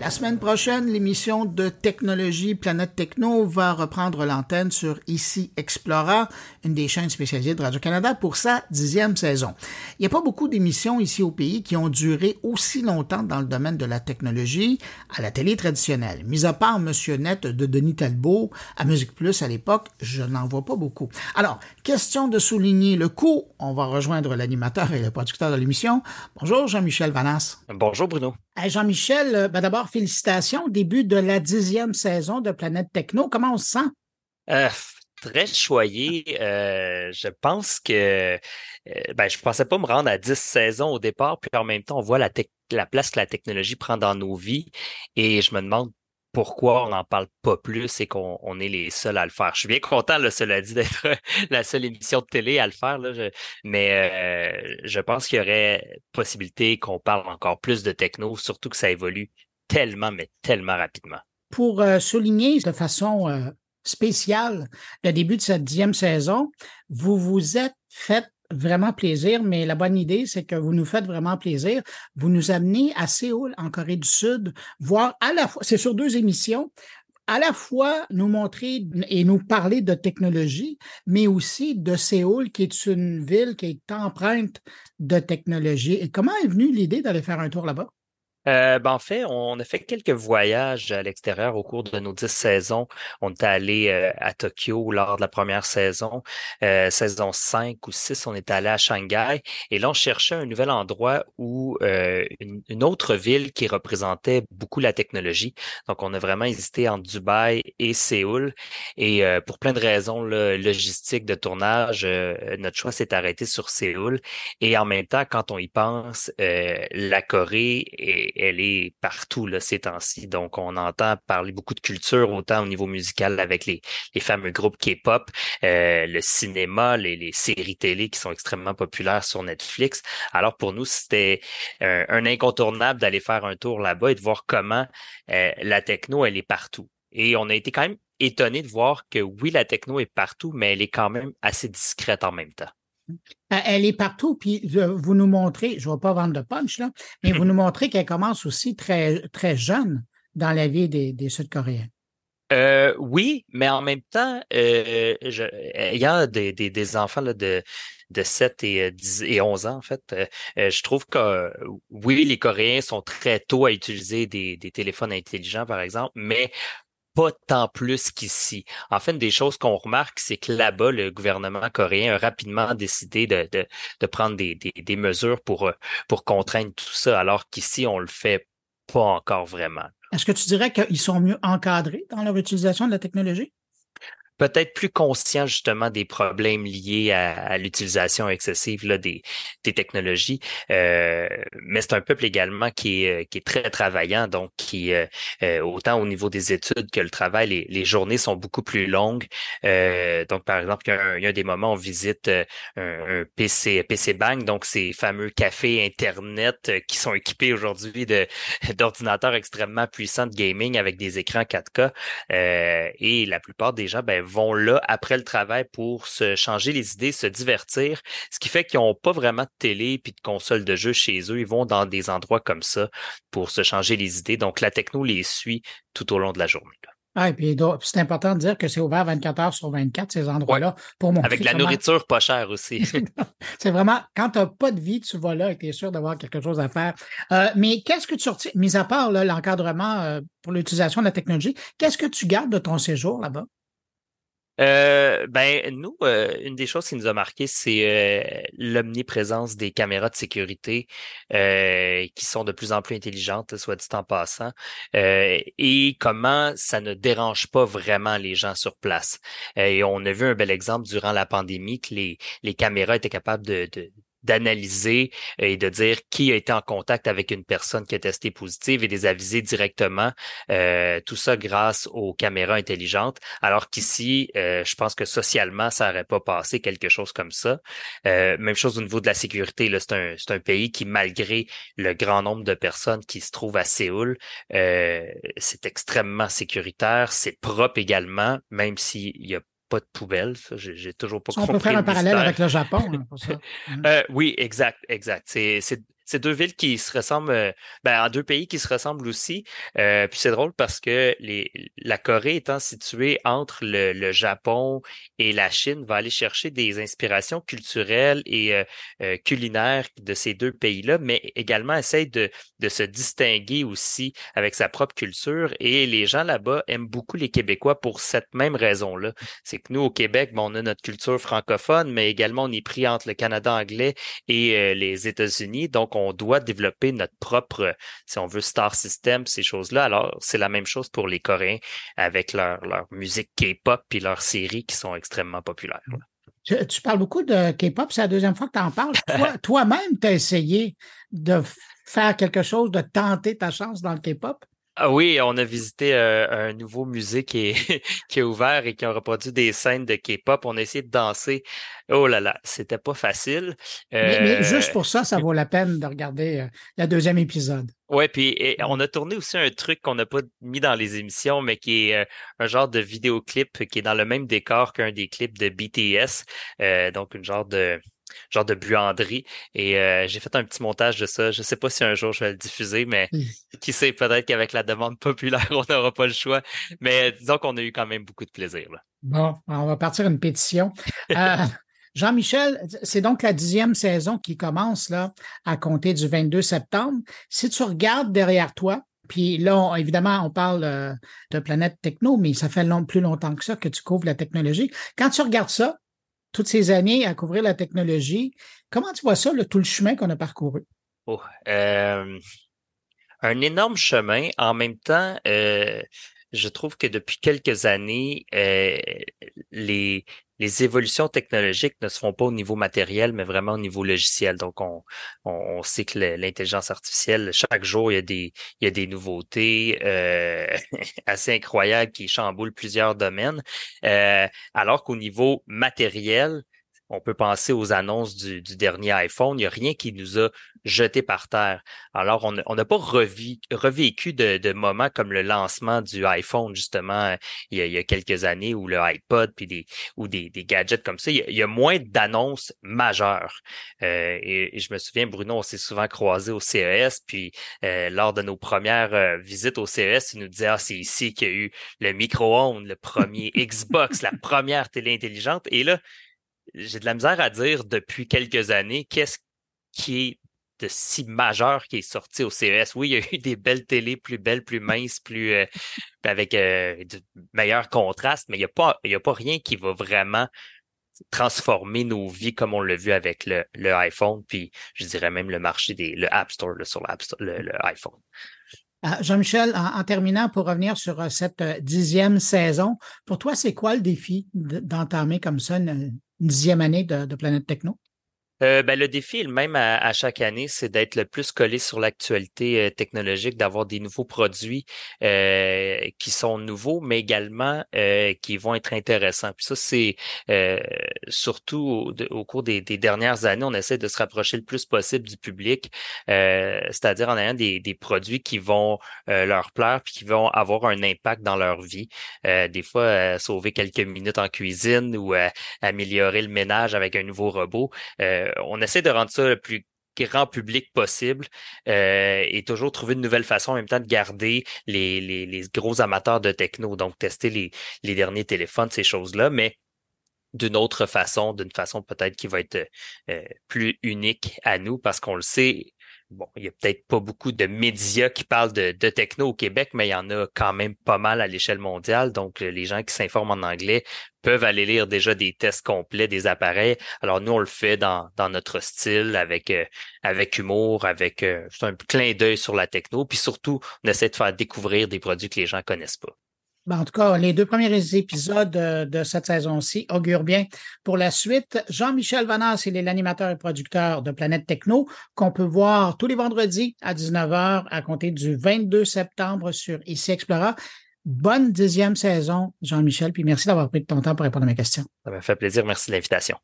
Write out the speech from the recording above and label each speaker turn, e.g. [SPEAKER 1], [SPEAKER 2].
[SPEAKER 1] La semaine prochaine, l'émission de technologie Planète Techno va reprendre l'antenne sur Ici Explora, une des chaînes spécialisées de Radio-Canada pour sa dixième saison. Il n'y a pas beaucoup d'émissions ici au pays qui ont duré aussi longtemps dans le domaine de la technologie à la télé traditionnelle. Mis à part Monsieur Net de Denis Talbot à Musique Plus à l'époque, je n'en vois pas beaucoup. Alors, question de souligner le coût. On va rejoindre l'animateur et le producteur de l'émission. Bonjour Jean-Michel Vanas.
[SPEAKER 2] Bonjour Bruno.
[SPEAKER 1] Jean-Michel, euh, ben d'abord, félicitations. Début de la dixième saison de Planète Techno. Comment on se sent?
[SPEAKER 2] Euh, très choyé. Euh, je pense que ben, je ne pensais pas me rendre à dix saisons au départ, puis en même temps, on voit la, la place que la technologie prend dans nos vies. Et je me demande pourquoi on n'en parle pas plus et qu'on est les seuls à le faire. Je suis bien content, là, cela dit, d'être la seule émission de télé à le faire, là, mais euh, je pense qu'il y aurait possibilité qu'on parle encore plus de techno, surtout que ça évolue tellement, mais tellement rapidement.
[SPEAKER 1] Pour euh, souligner de façon euh, spéciale le début de cette dixième saison, vous vous êtes fait vraiment plaisir, mais la bonne idée, c'est que vous nous faites vraiment plaisir. Vous nous amenez à Séoul, en Corée du Sud, voir à la fois, c'est sur deux émissions, à la fois nous montrer et nous parler de technologie, mais aussi de Séoul, qui est une ville qui est empreinte de technologie. Et comment est venue l'idée d'aller faire un tour là-bas?
[SPEAKER 2] Euh, ben, en fait, on a fait quelques voyages à l'extérieur au cours de nos dix saisons. On est allé euh, à Tokyo lors de la première saison. Euh, saison 5 ou 6, on est allé à Shanghai. Et là, on cherchait un nouvel endroit où une, autre ville qui représentait beaucoup la technologie. Donc, on a vraiment hésité entre Dubaï et Séoul. Et pour plein de raisons logistiques de tournage, notre choix s'est arrêté sur Séoul. Et en même temps, quand on y pense, la Corée est elle est partout là, ces temps-ci. Donc, on entend parler beaucoup de culture, autant au niveau musical avec les, les fameux groupes K-pop, euh, le cinéma, les, les, séries télé qui sont extrêmement populaires sur Netflix. Alors, pour nous, c'était un, incontournable d'aller faire un tour là-bas et de voir comment euh, la techno, elle est partout. Et on a été quand même étonné de voir que oui, la techno est partout, mais elle est quand même assez discrète en même temps.
[SPEAKER 1] Euh, elle est partout, puis vous nous montrez, je ne vais pas vendre de punch, là, mais vous nous montrez qu'elle commence aussi très, très jeune dans la vie des, des Sud-Coréens.
[SPEAKER 2] Euh, oui, mais en même temps, euh, il y a des, des, des enfants là, de, de 7 et, 10, et 11 ans, en fait. je trouve que oui, les Coréens sont très tôt à utiliser des, des téléphones intelligents, par exemple, mais pas tant plus qu'ici. En fait, des choses qu'on remarque, c'est que là-bas, le gouvernement coréen a rapidement décidé de, prendre des, mesures pour, euh, pour contraindre tout ça, alors qu'ici, on le fait pas encore vraiment.
[SPEAKER 1] Est-ce que tu dirais qu'ils sont mieux encadrés dans leur utilisation de la technologie?
[SPEAKER 2] Peut-être plus conscient justement des problèmes liés à, l'utilisation excessive là, des, des technologies. Euh, mais c'est un peuple également qui est, qui est très travaillant, donc qui, euh, euh, autant au niveau des études que le travail, les, les journées sont beaucoup plus longues. donc, par exemple, il y, a un, des moments, on visite un, un, PC, PC Bank, donc ces fameux cafés Internet qui sont équipés aujourd'hui d'ordinateurs extrêmement puissants de gaming avec des écrans 4K. et la plupart des gens, ben, vont là après le travail pour se changer les idées, se divertir, ce qui fait qu'ils n'ont pas vraiment de télé puis de console de jeu chez eux. Ils vont dans des endroits comme ça pour se changer les idées. Donc, la techno les suit tout au long de la journée.
[SPEAKER 1] Ah, et puis c'est important de dire que c'est ouvert 24 heures sur 24, ces endroits-là, pour montrer.
[SPEAKER 2] Avec la nourriture pas chère aussi.
[SPEAKER 1] c'est vraiment, quand tu n'as pas de vie, tu vas là et tu es sûr d'avoir quelque chose à faire. Euh, mais qu'est-ce que tu sortis, mis à part l'encadrement euh, pour l'utilisation de la technologie, qu'est-ce que tu gardes de ton séjour là-bas?
[SPEAKER 2] Euh, ben, nous, euh, une des choses qui nous a marqué, c'est euh, l'omniprésence des caméras de sécurité qui sont de plus en plus intelligentes, soit dit en passant, et comment ça ne dérange pas vraiment les gens sur place. et on a vu un bel exemple durant la pandémie que les, les caméras étaient capables de d'analyser et de dire qui a été en contact avec une personne qui a testé positive et les aviser directement. Euh, tout ça grâce aux caméras intelligentes. Alors qu'ici, euh, je pense que socialement, ça n'aurait pas passé quelque chose comme ça. Euh, même chose au niveau de la sécurité. C'est un, un pays qui, malgré le grand nombre de personnes qui se trouvent à Séoul, c'est extrêmement sécuritaire. C'est propre également, même s'il y a pas de poubelle. J'ai toujours pas compris.
[SPEAKER 1] On peut faire un parallèle avec le Japon, hein, pour ça.
[SPEAKER 2] euh, oui, exact, exact. C'est c'est deux villes qui se ressemblent, euh, ben, en deux pays qui se ressemblent aussi. Euh, puis c'est drôle parce que les, la Corée étant située entre le, le, Japon et la Chine, va aller chercher des inspirations culturelles et euh, culinaires de ces deux pays-là, mais également essaye de, de se distinguer aussi avec sa propre culture. Et les gens là-bas aiment beaucoup les Québécois pour cette même raison-là. C'est que nous, au Québec, bon, on a notre culture francophone, mais également on est pris entre le Canada anglais et les États-Unis. Donc, on doit développer notre propre, si on veut, star system, ces choses-là. Alors, c'est la même chose pour les Coréens avec leur, leur musique K-pop et leurs séries qui sont extrêmement populaires.
[SPEAKER 1] Tu, parles beaucoup de K-pop, c'est la deuxième fois que tu en parles. Toi-même, tu as essayé de faire quelque chose, de tenter ta chance dans le K-pop?
[SPEAKER 2] Ah oui, on a visité euh, un nouveau musée qui est, qui est ouvert et qui a reproduit des scènes de K-pop. On a essayé de danser. Oh là là, c'était pas facile.
[SPEAKER 1] Mais, juste euh, pour ça, ça vaut la peine de regarder euh, le deuxième épisode.
[SPEAKER 2] Ouais, puis on a tourné aussi un truc qu'on n'a pas mis dans les émissions, mais qui est un genre de vidéoclip qui est dans le même décor qu'un des clips de BTS. donc, une genre de genre de buanderie. Et euh, j'ai fait un petit montage de ça. Je ne sais pas si un jour je vais le diffuser, mais hmm. qui sait, peut-être qu'avec la demande populaire, on n'aura pas le choix. Mais disons qu'on a eu quand même beaucoup de plaisir.
[SPEAKER 1] Bon, on va partir une pétition. Euh, Jean-Michel, c'est donc la dixième saison qui commence là à compter du 22 septembre. Si tu regardes derrière toi, puis là, évidemment, on parle euh, de Planète Techno, mais ça fait plus longtemps que ça que tu couvres la technologie. Quand tu regardes ça, toutes ces années à couvrir la technologie. Comment tu vois ça, tout le chemin qu'on a parcouru?
[SPEAKER 2] Oh, euh, un énorme chemin. En même temps, euh, je trouve que depuis quelques années, euh, les, les évolutions technologiques ne se font pas au niveau matériel, mais vraiment au niveau logiciel. Donc, on, on, sait que l'intelligence artificielle, chaque jour, il y a des, il y a des nouveautés euh, assez incroyables qui chamboulent plusieurs domaines. Euh, alors qu'au niveau matériel, on peut penser aux annonces du, dernier iPhone. Il n'y a rien qui nous a jeté par terre. Alors, on n'a pas revécu de, moments comme le lancement du iPhone, justement, il y a, quelques années, ou le iPod, puis des, ou des, gadgets comme ça. Il y a, moins d'annonces majeures. Euh, et, je me souviens, Bruno, on s'est souvent croisé au CES, puis euh, lors de nos premières euh, visites au CES, il nous disait, ah, c'est ici qu'il y a eu le micro-ondes, le premier Xbox, la première télé intelligente. Et là, j'ai de la misère à dire depuis quelques années qu'est-ce qui est de si majeur qui est sorti au CES. Oui, il y a eu des belles télés plus belles, plus minces, plus euh, avec euh, de meilleurs contrastes, mais il n'y a, pas, rien qui va vraiment transformer nos vies comme on l'a vu avec le, iPhone, puis je dirais même le marché des le App Store sur l'App.
[SPEAKER 1] Ah, Jean-Michel, en, terminant, pour revenir sur euh, cette dixième saison, pour toi, c'est quoi le défi d'entamer comme ça dixième année de, de Planète Techno?
[SPEAKER 2] Euh, ben, le défi le même à, chaque année, c'est d'être le plus collé sur l'actualité euh, technologique, d'avoir des nouveaux produits euh, qui sont nouveaux, mais également qui vont être intéressants. Puis ça, c'est surtout au, cours des, dernières années, on essaie de se rapprocher le plus possible du public, c'est-à-dire en ayant des, des, produits qui vont leur plaire puis qui vont avoir un impact dans leur vie. des fois, sauver quelques minutes en cuisine ou améliorer le ménage avec un nouveau robot euh, on essaie de rendre ça le plus grand public possible euh, et toujours trouver une nouvelle façon en même temps de garder les, gros amateurs de techno, donc tester les, les derniers téléphones, ces choses-là, mais d'une autre façon, d'une façon peut-être qui va être euh, plus unique à nous parce qu'on le sait, bon, il y a peut-être pas beaucoup de médias qui parlent de, techno au Québec, mais il y en a quand même pas mal à l'échelle mondiale. Donc, les gens qui s'informent en anglais peuvent aller lire déjà des tests complets des appareils. Alors, nous, on le fait dans, dans notre style, avec, euh, avec humour, avec euh, un clin d'œil sur la techno. Puis surtout, on essaie de faire découvrir des produits que les gens connaissent pas.
[SPEAKER 1] Ben, en tout cas, les deux premiers épisodes de, cette saison-ci augurent bien pour la suite. Jean-Michel Vanas, il est l'animateur et producteur de Planète Techno, qu'on peut voir tous les vendredis à 19h à compter du 22 septembre sur ICI Explora. Bonne dixième saison, Jean-Michel, puis merci d'avoir pris de ton temps pour répondre à mes questions.
[SPEAKER 2] Ça m'a fait plaisir. Merci de l'invitation.